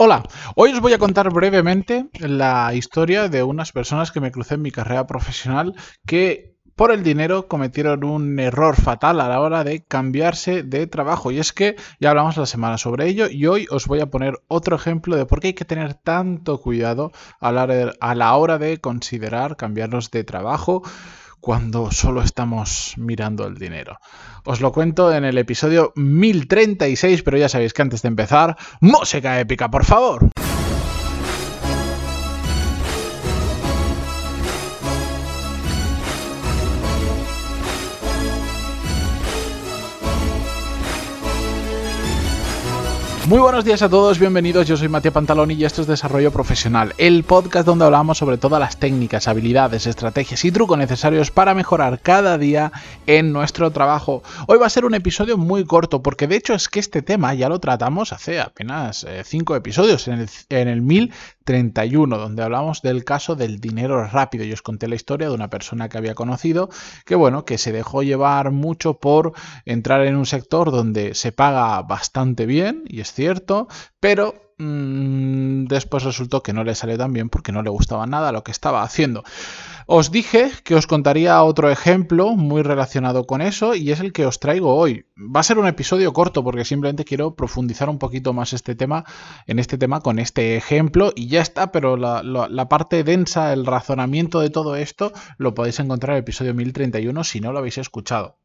Hola, hoy os voy a contar brevemente la historia de unas personas que me crucé en mi carrera profesional que por el dinero cometieron un error fatal a la hora de cambiarse de trabajo. Y es que ya hablamos la semana sobre ello y hoy os voy a poner otro ejemplo de por qué hay que tener tanto cuidado a la hora de, considerar cambiarnos de trabajo cuando solo estamos mirando el dinero. Os lo cuento en el episodio 1036, pero ya sabéis que antes de empezar, música épica, por favor. Muy buenos días a todos, bienvenidos. Yo soy Matías Pantaloni y esto es Desarrollo Profesional, el podcast donde hablamos sobre todas las técnicas, habilidades, estrategias y trucos necesarios para mejorar cada día en nuestro trabajo. Hoy va a ser un episodio muy corto porque de hecho es que este tema ya lo tratamos hace apenas 5 eh, episodios en el, en el 1031, donde hablamos del caso del dinero rápido. Yo os conté la historia de una persona que había conocido que bueno, que se dejó llevar mucho por entrar en un sector donde se paga bastante bien y es cierto, pero después resultó que no le salió tan bien porque no le gustaba nada lo que estaba haciendo. Os dije que os contaría otro ejemplo muy relacionado con eso y es el que os traigo hoy. Va a ser un episodio corto porque simplemente quiero profundizar un poquito más este tema, en este tema con este ejemplo y ya está, pero la, la parte densa, el razonamiento de todo esto lo podéis encontrar en el episodio 1031 si no lo habéis escuchado.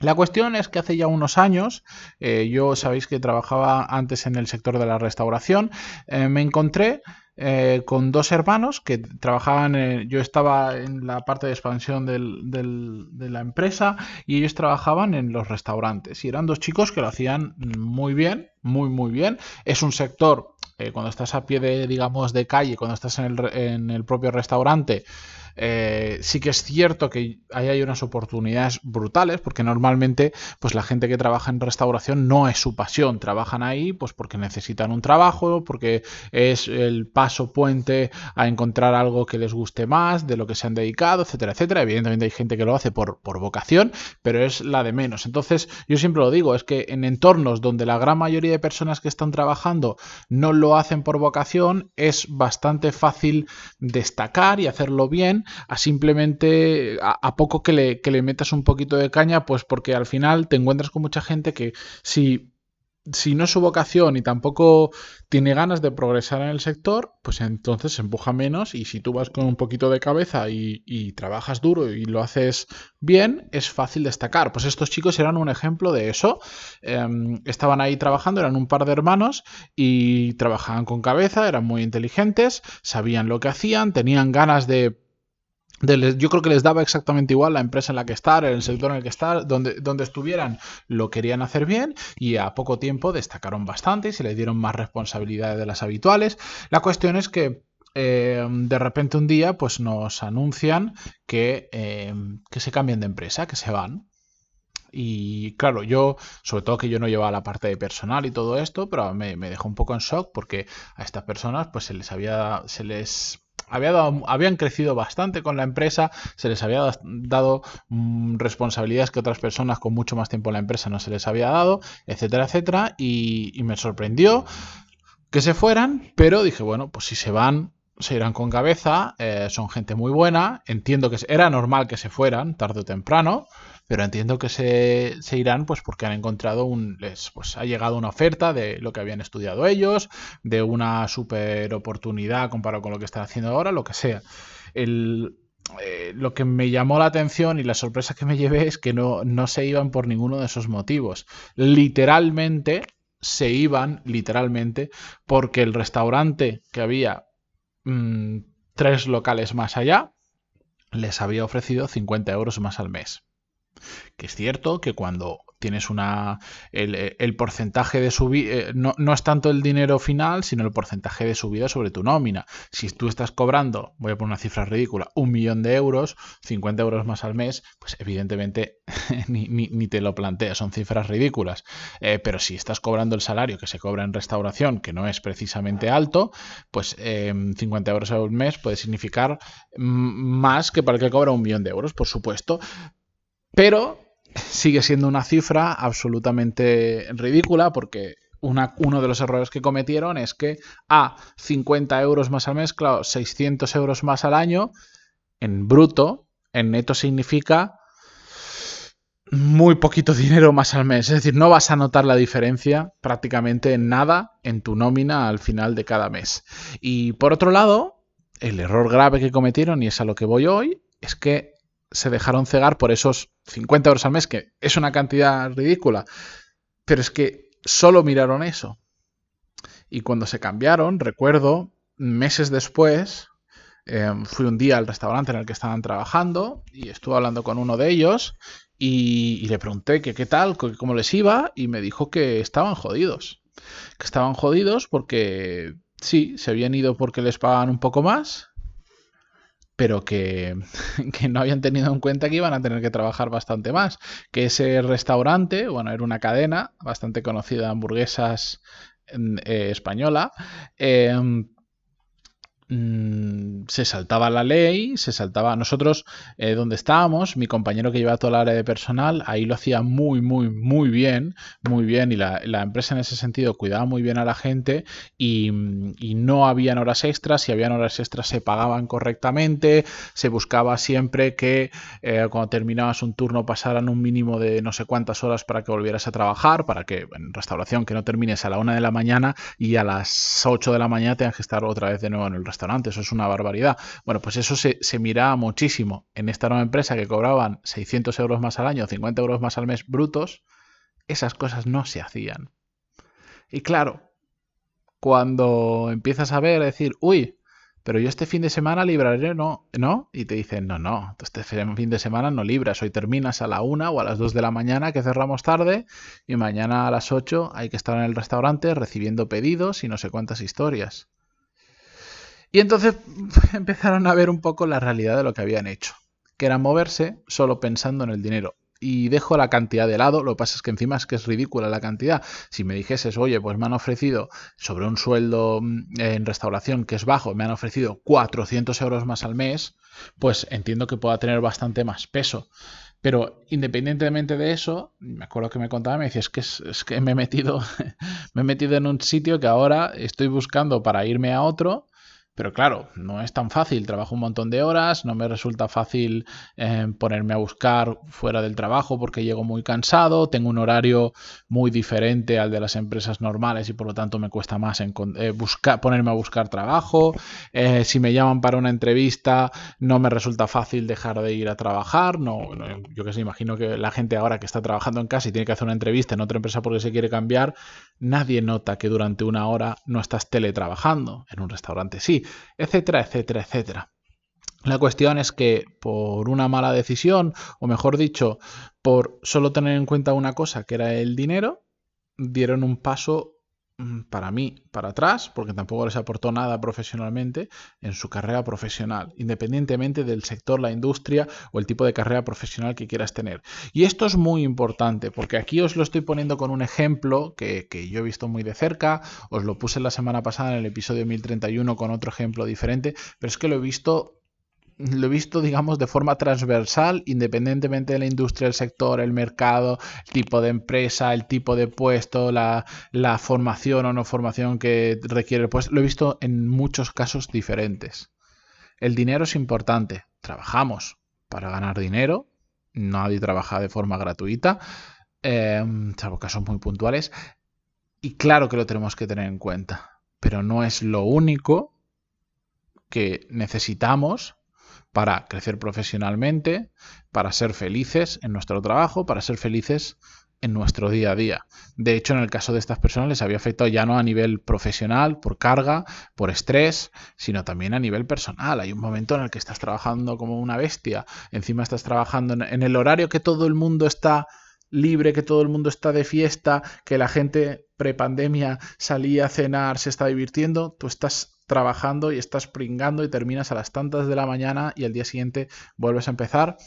La cuestión es que hace ya unos años, eh, yo sabéis que trabajaba antes en el sector de la restauración, eh, me encontré eh, con dos hermanos que trabajaban, yo estaba en la parte de expansión de la empresa y ellos trabajaban en los restaurantes y eran dos chicos que lo hacían muy bien, muy muy bien. Es un sector, cuando estás a pie de, digamos, de calle, cuando estás en el, en el propio restaurante, eh, sí que es cierto que ahí hay unas oportunidades brutales, porque normalmente pues la gente que trabaja en restauración no es su pasión, trabajan ahí pues porque necesitan un trabajo, porque es el paso puente a encontrar algo que les guste más, de lo que se han dedicado, etcétera, etcétera. Evidentemente hay gente que lo hace por, por vocación, pero es la de menos. Entonces, yo siempre lo digo, es que en entornos donde la gran mayoría de personas que están trabajando no lo hacen por vocación, es bastante fácil destacar y hacerlo bien a simplemente a, poco que le, que le metas un poquito de caña, pues porque al final te encuentras con mucha gente que si si no es su vocación y tampoco tiene ganas de progresar en el sector, pues entonces se empuja menos y si tú vas con un poquito de cabeza y, trabajas duro y lo haces bien, es fácil destacar. Pues estos chicos eran un ejemplo de eso. Em, estaban ahí trabajando, eran un par de hermanos y trabajaban con cabeza, eran muy inteligentes, sabían lo que hacían, tenían ganas de yo creo que les daba exactamente igual la empresa en la que estar, el sector en el que estar, donde, donde estuvieran, lo querían hacer bien y a poco tiempo destacaron bastante y se les dieron más responsabilidades de las habituales. La cuestión es que eh, de repente un día pues nos anuncian que, eh, que se cambian de empresa, que se van. Y claro, yo, sobre todo que yo no llevaba la parte de personal y todo esto, pero me, me dejó un poco en shock porque a estas personas pues se les había, se les habían crecido bastante con la empresa, se les había dado mm, responsabilidades que otras personas con mucho más tiempo en la empresa no se les había dado, etcétera, etcétera, y, me sorprendió que se fueran, pero dije, bueno, pues si se van, se irán con cabeza, eh, son gente muy buena, entiendo que era normal que se fueran tarde o temprano, pero entiendo que se, irán pues porque han encontrado un les pues ha llegado una oferta de lo que habían estudiado ellos de una super oportunidad comparado con lo que están haciendo ahora lo que sea. El, eh, lo que me llamó la atención y la sorpresa que me llevé es que no, no se iban por ninguno de esos motivos. Literalmente se iban literalmente porque el restaurante que había mm, tres locales más allá les había ofrecido 50 euros más al mes que es cierto que cuando tienes una. El, porcentaje de subida. Eh, no, no, es tanto el dinero final, sino el porcentaje de subida sobre tu nómina. Si tú estás cobrando, voy a poner una cifra ridícula, un millón de euros, 50 euros más al mes, pues evidentemente ni, te lo planteas, son cifras ridículas. Eh, pero si estás cobrando el salario que se cobra en restauración, que no es precisamente alto, pues 50 em, euros al mes puede significar más que para el que cobra un millón de euros, por supuesto. Pero sigue siendo una cifra absolutamente ridícula porque uno de los errores que cometieron es que a 50 euros más al mes, claro, 600 euros más al año, en bruto, en neto significa muy poquito dinero más al mes. Es decir, no vas a notar la diferencia prácticamente en nada en tu nómina al final de cada mes. Y por otro lado, el error grave que cometieron, y es a lo que voy hoy, es que se dejaron cegar por esos 50 euros al mes, que es una cantidad ridícula, pero es que solo miraron eso. Y cuando se cambiaron, recuerdo, meses después, em, fui un día al restaurante en el que estaban trabajando y estuve hablando con uno de ellos y, le pregunté que qué tal, cómo les iba y me dijo que estaban jodidos. Que estaban jodidos porque sí, se habían ido porque les pagaban un poco más, pero que, que, no habían tenido en cuenta que iban a tener que trabajar bastante más. Que ese restaurante, bueno, era una cadena bastante conocida de hamburguesas eh, española, eh, Mm, se saltaba la ley, se saltaba. Nosotros, eh, donde estábamos, mi compañero que lleva toda la área de personal, ahí lo hacía muy, muy, muy bien, muy bien. Y la, empresa en ese sentido cuidaba muy bien a la gente y, no habían horas extras. Si habían horas extras, se pagaban correctamente. Se buscaba siempre que eh, cuando terminabas un turno pasaran un mínimo de no sé cuántas horas para que volvieras a trabajar, para que en restauración que no termines a la una de la mañana y a las 8 de la mañana tengas que estar otra vez de nuevo en el restaurante eso es una barbaridad. Bueno, pues eso se, miraba muchísimo en esta nueva empresa que cobraban 600 euros más al año, 50 euros más al mes brutos, esas cosas no se hacían. Y claro, cuando empiezas a ver, decir, uy, pero yo este fin de semana libraré, no, ¿no? Y te dicen, no, no, este fin de semana no libras, hoy terminas a la una o a las dos de la mañana que cerramos tarde y mañana a las 8 hay que estar en el restaurante recibiendo pedidos y no sé cuántas historias. Y entonces empezaron a ver un poco la realidad de lo que habían hecho, que era moverse solo pensando en el dinero. Y dejo la cantidad de lado, lo que pasa es que encima es que es ridícula la cantidad. Si me dijeses, oye, pues me han ofrecido sobre un sueldo mm, en restauración que es bajo, me han ofrecido 400 euros más al mes, pues entiendo que pueda tener bastante más peso. Pero independientemente de eso, me acuerdo que me contaba, me decía, es que, es que me, he metido, me he metido en un sitio que ahora estoy buscando para irme a otro pero claro, no es tan fácil, trabajo un montón de horas, no me resulta fácil eh, ponerme a buscar fuera del trabajo porque llego muy cansado, tengo un horario muy diferente al de las empresas normales y por lo tanto me cuesta más eh, buscar, ponerme a buscar trabajo. Eh, si me llaman para una entrevista, no me resulta fácil dejar de ir a trabajar. Yo que sé, imagino que la gente ahora que está trabajando en casa y tiene que hacer una entrevista en otra empresa porque se quiere cambiar, nadie nota que durante una hora no estás teletrabajando. En un restaurante sí etcétera, etcétera, etcétera. La cuestión es que por una mala decisión, o mejor dicho, por solo tener en cuenta una cosa, que era el dinero, dieron un paso para mí para atrás, porque tampoco les aportó nada profesionalmente en su carrera profesional, independientemente del sector, la industria o el tipo de carrera profesional que quieras tener. Y esto es muy importante, porque aquí os lo estoy poniendo con un ejemplo que, que yo he visto muy de cerca, os lo puse la semana pasada en el episodio 1031 con otro ejemplo diferente, pero es que lo he visto lo he visto, digamos, de forma transversal, independientemente de la industria, el sector, el mercado, el tipo de empresa, el tipo de puesto, la, formación o no formación que requiere el puesto. Lo he visto en muchos casos diferentes. El dinero es importante. Trabajamos para ganar dinero. Nadie trabaja de forma gratuita, eh, salvo casos muy puntuales. Y claro que lo tenemos que tener en cuenta. Pero no es lo único que necesitamos para crecer profesionalmente, para ser felices en nuestro trabajo, para ser felices en nuestro día a día. De hecho, en el caso de estas personas les había afectado ya no a nivel profesional, por carga, por estrés, sino también a nivel personal. Hay un momento en el que estás trabajando como una bestia, encima estás trabajando en, el horario que todo el mundo está libre, que todo el mundo está de fiesta, que la gente prepandemia salía a cenar, se está divirtiendo, tú estás trabajando y estás pringando y terminas a las tantas de la mañana y al día siguiente vuelves a empezar,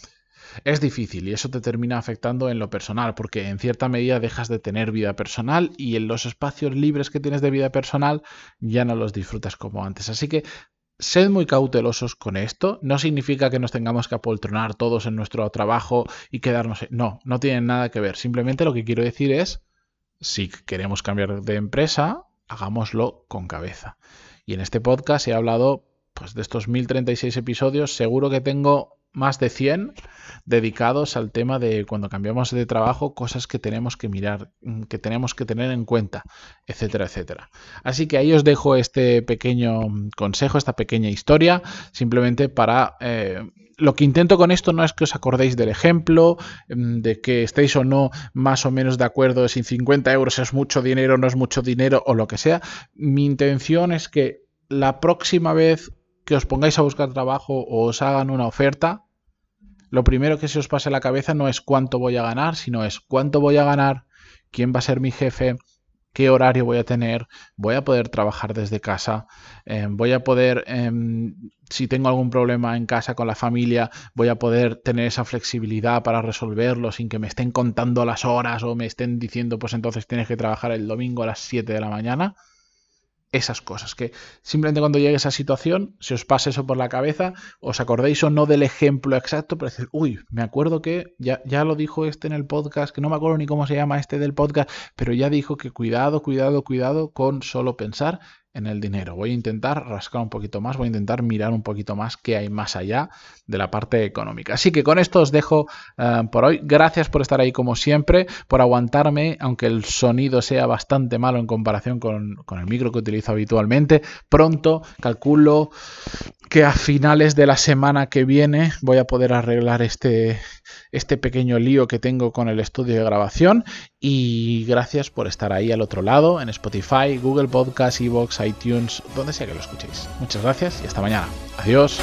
es difícil y eso te termina afectando en lo personal, porque en cierta medida dejas de tener vida personal y en los espacios libres que tienes de vida personal ya no los disfrutas como antes. Así que sed muy cautelosos con esto. No significa que nos tengamos que apoltronar todos en nuestro trabajo y quedarnos. No, no tiene nada que ver. Simplemente lo que quiero decir es si queremos cambiar de empresa, hagámoslo con cabeza. Y en este podcast he hablado pues, de estos 1036 episodios, seguro que tengo más de 100 dedicados al tema de cuando cambiamos de trabajo, cosas que tenemos que mirar, mm, que tenemos que tener en cuenta, etcétera, etcétera. Así que ahí os dejo este pequeño consejo, esta pequeña historia, simplemente para... Eh, lo que intento con esto no es que os acordéis del ejemplo, mm, de que estéis o no más o menos de acuerdo si 50 euros es mucho dinero, no es mucho dinero o lo que sea. Mi intención es que la próxima vez que os pongáis a buscar trabajo o os hagan una oferta, lo primero que se os pase a la cabeza no es cuánto voy a ganar, sino es cuánto voy a ganar, quién va a ser mi jefe, qué horario voy a tener, voy a poder trabajar desde casa, em, voy a poder, em, si tengo algún problema en casa con la familia, voy a poder tener esa flexibilidad para resolverlo sin que me estén contando las horas o me estén diciendo, pues entonces tienes que trabajar el domingo a las 7 de la mañana esas cosas, que simplemente cuando llegue esa situación, se os pase eso por la cabeza, os acordéis o no del ejemplo exacto, pero decir, uy, me acuerdo que ya, ya lo dijo este en el podcast, que no me acuerdo ni cómo se llama este del podcast, pero ya dijo que cuidado, cuidado, cuidado con solo pensar en el dinero. Voy a intentar rascar un poquito más, voy a intentar mirar un poquito más qué hay más allá de la parte económica. Así que con esto os dejo eh, por hoy. Gracias por estar ahí como siempre, por aguantarme, aunque el sonido sea bastante malo en comparación con, con el micro que utilizo habitualmente. Pronto, calculo que a finales de la semana que viene voy a poder arreglar este, este pequeño lío que tengo con el estudio de grabación y gracias por estar ahí al otro lado en Spotify, Google Podcast, Evox, iTunes, donde sea que lo escuchéis. Muchas gracias y hasta mañana. Adiós.